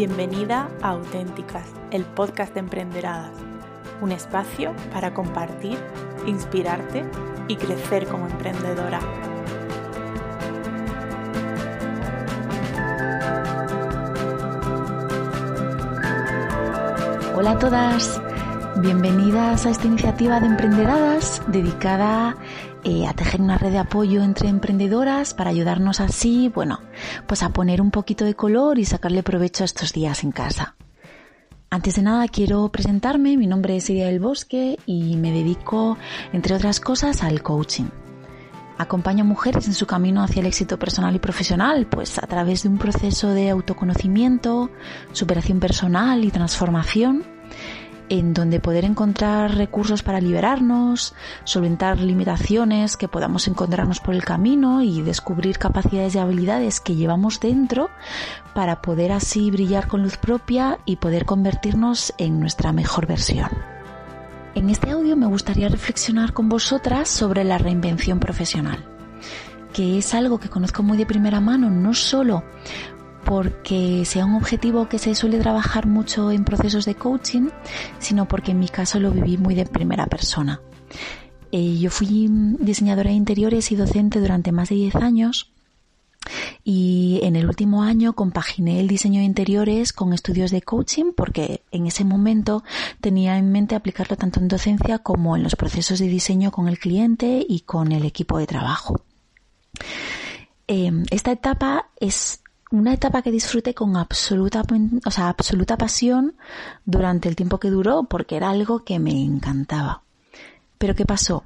Bienvenida a Auténticas, el podcast de Emprenderadas, un espacio para compartir, inspirarte y crecer como emprendedora. Hola a todas, bienvenidas a esta iniciativa de Emprenderadas dedicada eh, a tejer una red de apoyo entre emprendedoras para ayudarnos así, bueno, pues a poner un poquito de color y sacarle provecho a estos días en casa. Antes de nada quiero presentarme, mi nombre es Iria del Bosque y me dedico, entre otras cosas, al coaching. Acompaño a mujeres en su camino hacia el éxito personal y profesional, pues a través de un proceso de autoconocimiento, superación personal y transformación en donde poder encontrar recursos para liberarnos, solventar limitaciones que podamos encontrarnos por el camino y descubrir capacidades y habilidades que llevamos dentro para poder así brillar con luz propia y poder convertirnos en nuestra mejor versión. En este audio me gustaría reflexionar con vosotras sobre la reinvención profesional, que es algo que conozco muy de primera mano, no solo porque sea un objetivo que se suele trabajar mucho en procesos de coaching, sino porque en mi caso lo viví muy de primera persona. Eh, yo fui diseñadora de interiores y docente durante más de 10 años y en el último año compaginé el diseño de interiores con estudios de coaching porque en ese momento tenía en mente aplicarlo tanto en docencia como en los procesos de diseño con el cliente y con el equipo de trabajo. Eh, esta etapa es una etapa que disfruté con absoluta, o sea, absoluta pasión durante el tiempo que duró porque era algo que me encantaba. Pero ¿qué pasó?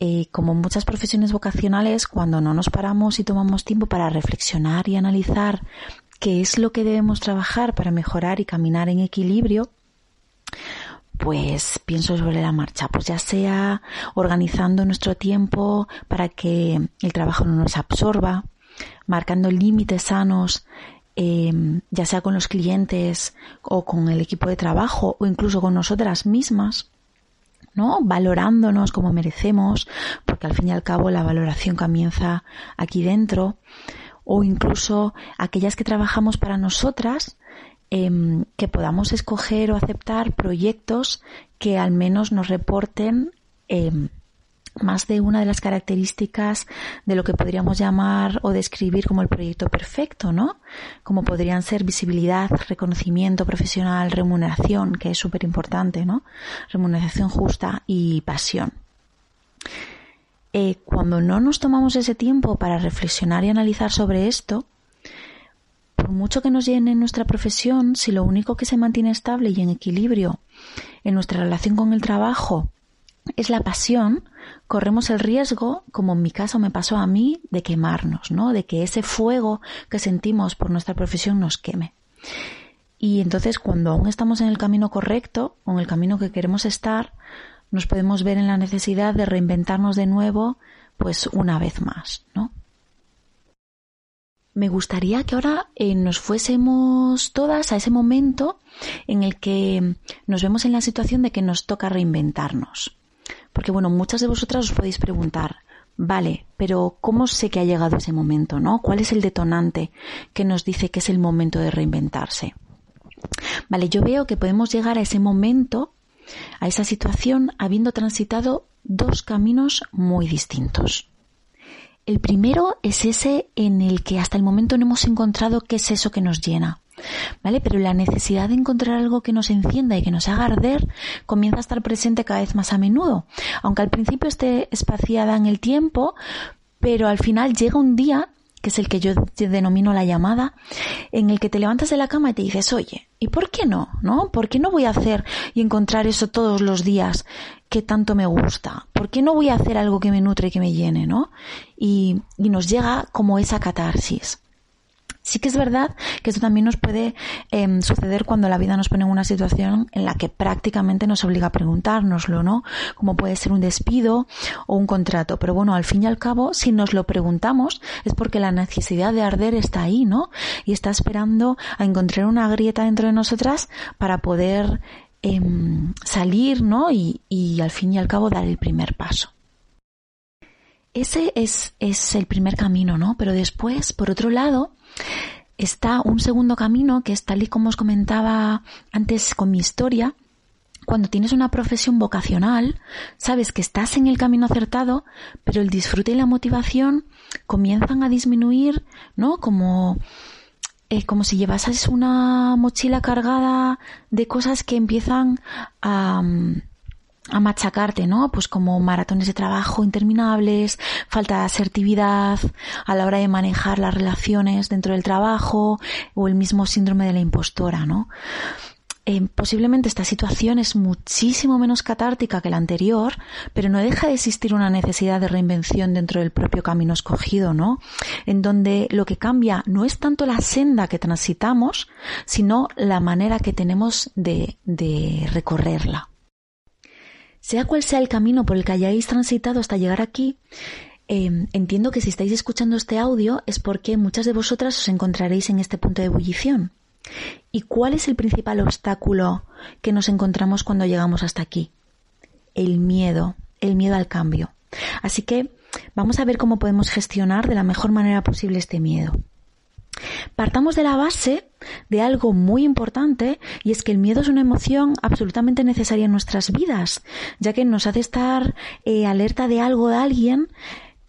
Eh, como muchas profesiones vocacionales, cuando no nos paramos y tomamos tiempo para reflexionar y analizar qué es lo que debemos trabajar para mejorar y caminar en equilibrio, pues pienso sobre la marcha, pues ya sea organizando nuestro tiempo para que el trabajo no nos absorba, marcando límites sanos, em, ya sea con los clientes o con el equipo de trabajo o incluso con nosotras mismas, ¿no? Valorándonos como merecemos, porque al fin y al cabo la valoración comienza aquí dentro, o incluso aquellas que trabajamos para nosotras, em, que podamos escoger o aceptar proyectos que al menos nos reporten em, más de una de las características de lo que podríamos llamar o describir como el proyecto perfecto, ¿no? Como podrían ser visibilidad, reconocimiento profesional, remuneración, que es súper importante, ¿no? Remuneración justa y pasión. Eh, cuando no nos tomamos ese tiempo para reflexionar y analizar sobre esto, por mucho que nos llene nuestra profesión, si lo único que se mantiene estable y en equilibrio en nuestra relación con el trabajo es la pasión, corremos el riesgo, como en mi caso me pasó a mí, de quemarnos, ¿no? De que ese fuego que sentimos por nuestra profesión nos queme. Y entonces cuando aún estamos en el camino correcto, o en el camino que queremos estar, nos podemos ver en la necesidad de reinventarnos de nuevo, pues una vez más, ¿no? Me gustaría que ahora eh, nos fuésemos todas a ese momento en el que nos vemos en la situación de que nos toca reinventarnos. Porque bueno, muchas de vosotras os podéis preguntar, vale, pero ¿cómo sé que ha llegado ese momento, no? ¿Cuál es el detonante que nos dice que es el momento de reinventarse? Vale, yo veo que podemos llegar a ese momento, a esa situación, habiendo transitado dos caminos muy distintos. El primero es ese en el que hasta el momento no hemos encontrado qué es eso que nos llena. ¿Vale? Pero la necesidad de encontrar algo que nos encienda y que nos haga arder comienza a estar presente cada vez más a menudo. Aunque al principio esté espaciada en el tiempo, pero al final llega un día que es el que yo denomino la llamada, en el que te levantas de la cama y te dices, oye, ¿y por qué no? ¿No? ¿Por qué no voy a hacer y encontrar eso todos los días que tanto me gusta? ¿Por qué no voy a hacer algo que me nutre y que me llene? ¿No? Y, y nos llega como esa catarsis. Sí que es verdad que esto también nos puede em, suceder cuando la vida nos pone en una situación en la que prácticamente nos obliga a preguntárnoslo, ¿no? Como puede ser un despido o un contrato. Pero bueno, al fin y al cabo, si nos lo preguntamos, es porque la necesidad de arder está ahí, ¿no? Y está esperando a encontrar una grieta dentro de nosotras para poder em, salir, ¿no? Y al fin y al cabo dar el primer paso. Ese es, es el primer camino, ¿no? Pero después, por otro lado, está un segundo camino que es tal y como os comentaba antes con mi historia. Cuando tienes una profesión vocacional, sabes que estás en el camino acertado, pero el disfrute y la motivación comienzan a disminuir, ¿no? Como, eh, como si llevases una mochila cargada de cosas que empiezan a, a machacarte, ¿no? Pues como maratones de trabajo interminables, falta de asertividad a la hora de manejar las relaciones dentro del trabajo o el mismo síndrome de la impostora, ¿no? Eh, posiblemente esta situación es muchísimo menos catártica que la anterior, pero no deja de existir una necesidad de reinvención dentro del propio camino escogido, ¿no? En donde lo que cambia no es tanto la senda que transitamos, sino la manera que tenemos de, de recorrerla. Sea cual sea el camino por el que hayáis transitado hasta llegar aquí, eh, entiendo que si estáis escuchando este audio es porque muchas de vosotras os encontraréis en este punto de ebullición. ¿Y cuál es el principal obstáculo que nos encontramos cuando llegamos hasta aquí? El miedo, el miedo al cambio. Así que vamos a ver cómo podemos gestionar de la mejor manera posible este miedo. Partamos de la base de algo muy importante y es que el miedo es una emoción absolutamente necesaria en nuestras vidas, ya que nos hace estar eh, alerta de algo de alguien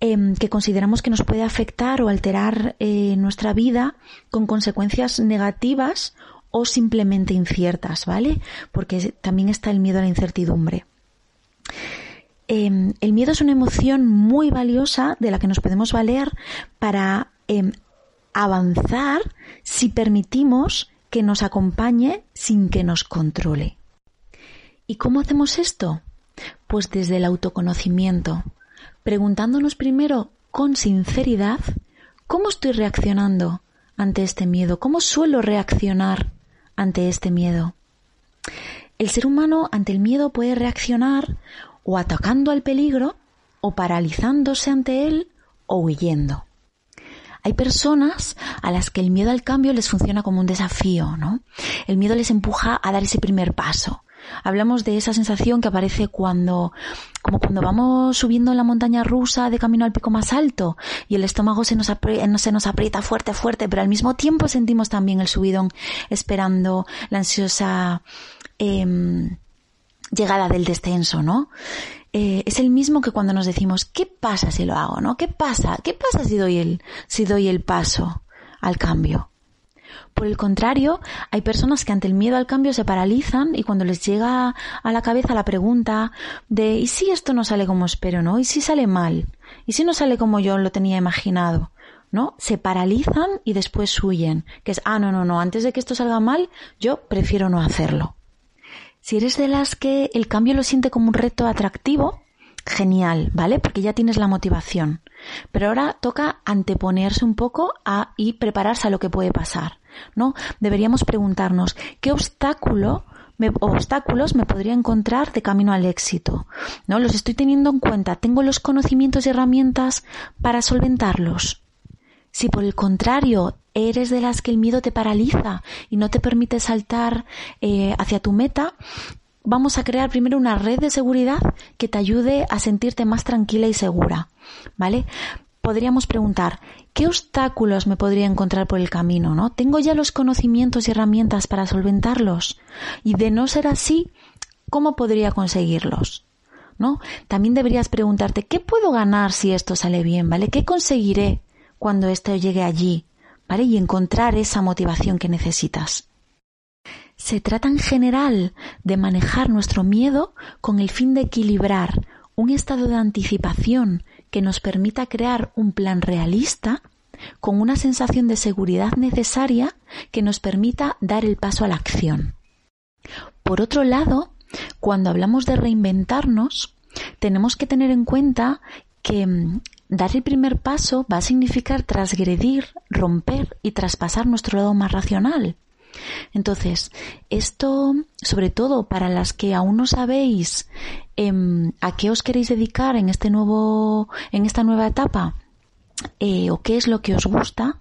em, que consideramos que nos puede afectar o alterar eh, nuestra vida con consecuencias negativas o simplemente inciertas, ¿vale? Porque también está el miedo a la incertidumbre. Em, el miedo es una emoción muy valiosa de la que nos podemos valer para em, avanzar si permitimos que nos acompañe sin que nos controle. ¿Y cómo hacemos esto? Pues desde el autoconocimiento, preguntándonos primero con sinceridad cómo estoy reaccionando ante este miedo, cómo suelo reaccionar ante este miedo. El ser humano ante el miedo puede reaccionar o atacando al peligro, o paralizándose ante él, o huyendo. Hay personas a las que el miedo al cambio les funciona como un desafío, ¿no? El miedo les empuja a dar ese primer paso. Hablamos de esa sensación que aparece cuando, como cuando vamos subiendo la montaña rusa de camino al pico más alto y el estómago se nos, aprieta, se nos aprieta fuerte, fuerte, pero al mismo tiempo sentimos también el subidón esperando la ansiosa em, llegada del descenso, ¿no? Eh, es el mismo que cuando nos decimos, ¿qué pasa si lo hago? ¿No? ¿Qué pasa? ¿Qué pasa si doy el, si doy el paso al cambio? Por el contrario, hay personas que ante el miedo al cambio se paralizan y cuando les llega a la cabeza la pregunta de ¿y si esto no sale como espero, no? ¿Y si sale mal? ¿Y si no sale como yo lo tenía imaginado? ¿No? Se paralizan y después huyen, que es ah, no, no, no, antes de que esto salga mal, yo prefiero no hacerlo. Si eres de las que el cambio lo siente como un reto atractivo, genial, ¿vale? Porque ya tienes la motivación. Pero ahora toca anteponerse un poco a, y prepararse a lo que puede pasar, ¿no? Deberíamos preguntarnos, ¿qué obstáculo obstáculos me podría encontrar de camino al éxito? ¿No? Los estoy teniendo en cuenta. ¿Tengo los conocimientos y herramientas para solventarlos? Si por el contrario eres de las que el miedo te paraliza y no te permite saltar eh, hacia tu meta, vamos a crear primero una red de seguridad que te ayude a sentirte más tranquila y segura, ¿vale? Podríamos preguntar, ¿qué obstáculos me podría encontrar por el camino, no? ¿Tengo ya los conocimientos y herramientas para solventarlos? Y de no ser así, ¿cómo podría conseguirlos? ¿No? También deberías preguntarte, ¿qué puedo ganar si esto sale bien, ¿vale? ¿Qué conseguiré cuando esto llegue allí, Y encontrar esa motivación que necesitas. Se trata en general de manejar nuestro miedo con el fin de equilibrar un estado de anticipación que nos permita crear un plan realista con una sensación de seguridad necesaria que nos permita dar el paso a la acción. Por otro lado, cuando hablamos de reinventarnos, tenemos que tener en cuenta que mm, Dar el primer paso va a significar transgredir, romper y traspasar nuestro lado más racional. Entonces, esto, sobre todo para las que aún no sabéis em, a qué os queréis dedicar en este nuevo, en esta nueva etapa, eh, o qué es lo que os gusta,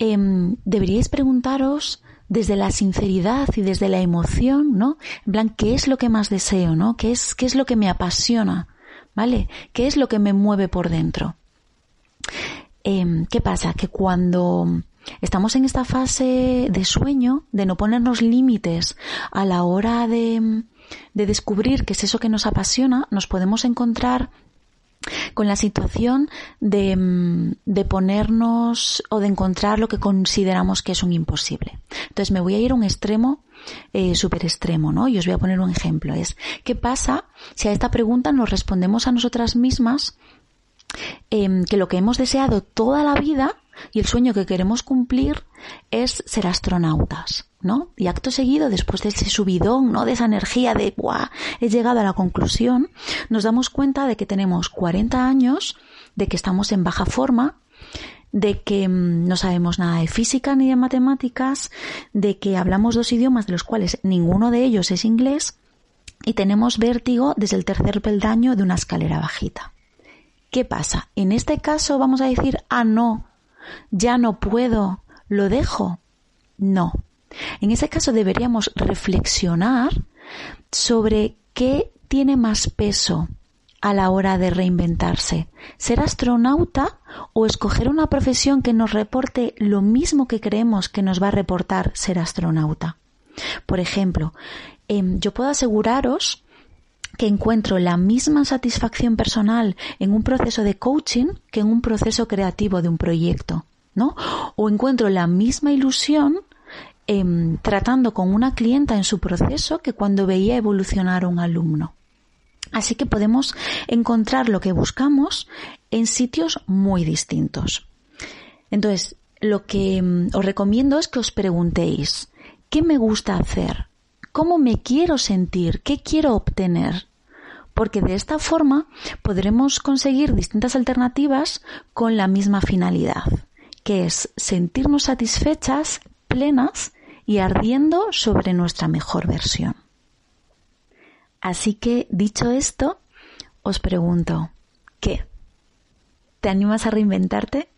em, deberíais preguntaros desde la sinceridad y desde la emoción, ¿no? En plan, ¿qué es lo que más deseo, no? ¿Qué es, qué es lo que me apasiona? ¿Vale? ¿Qué es lo que me mueve por dentro? Em, ¿Qué pasa? Que cuando estamos en esta fase de sueño, de no ponernos límites a la hora de, de descubrir qué es eso que nos apasiona, nos podemos encontrar con la situación de, mm, de, ponernos o de encontrar lo que consideramos que es un imposible. Entonces me voy a ir a un extremo eh, súper extremo, ¿no? Y os voy a poner un ejemplo. Es, ¿qué pasa si a esta pregunta nos respondemos a nosotras mismas em, que lo que hemos deseado toda la vida y el sueño que queremos cumplir es ser astronautas, ¿no? Y acto seguido, después de ese subidón, ¿no? De esa energía de, ¡buah! He llegado a la conclusión, nos damos cuenta de que tenemos 40 años, de que estamos en baja forma, de que mm, no sabemos nada de física ni de matemáticas, de que hablamos dos idiomas de los cuales ninguno de ellos es inglés y tenemos vértigo desde el tercer peldaño de una escalera bajita. ¿Qué pasa? En este caso vamos a decir, ah, no, ya no puedo, lo dejo. No. En ese caso deberíamos reflexionar sobre qué tiene más peso a la hora de reinventarse? ¿Ser astronauta o escoger una profesión que nos reporte lo mismo que creemos que nos va a reportar ser astronauta? Por ejemplo, em, yo puedo aseguraros que encuentro la misma satisfacción personal en un proceso de coaching que en un proceso creativo de un proyecto, ¿no? O encuentro la misma ilusión em, tratando con una clienta en su proceso que cuando veía evolucionar a un alumno. Así que podemos encontrar lo que buscamos en sitios muy distintos. Entonces, lo que mm, os recomiendo es que os preguntéis, ¿qué me gusta hacer? ¿Cómo me quiero sentir? ¿Qué quiero obtener? Porque de esta forma podremos conseguir distintas alternativas con la misma finalidad, que es sentirnos satisfechas, plenas y ardiendo sobre nuestra mejor versión. Así que, dicho esto, os pregunto, ¿qué? ¿Te animas a reinventarte?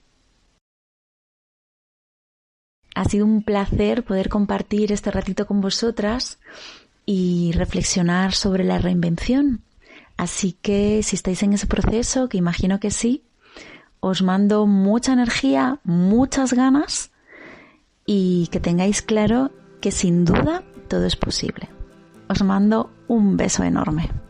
Ha sido un placer poder compartir este ratito con vosotras y reflexionar sobre la reinvención. Así que si estáis en ese proceso, que imagino que sí, os mando mucha energía, muchas ganas y que tengáis claro que sin duda todo es posible. Os mando un beso enorme.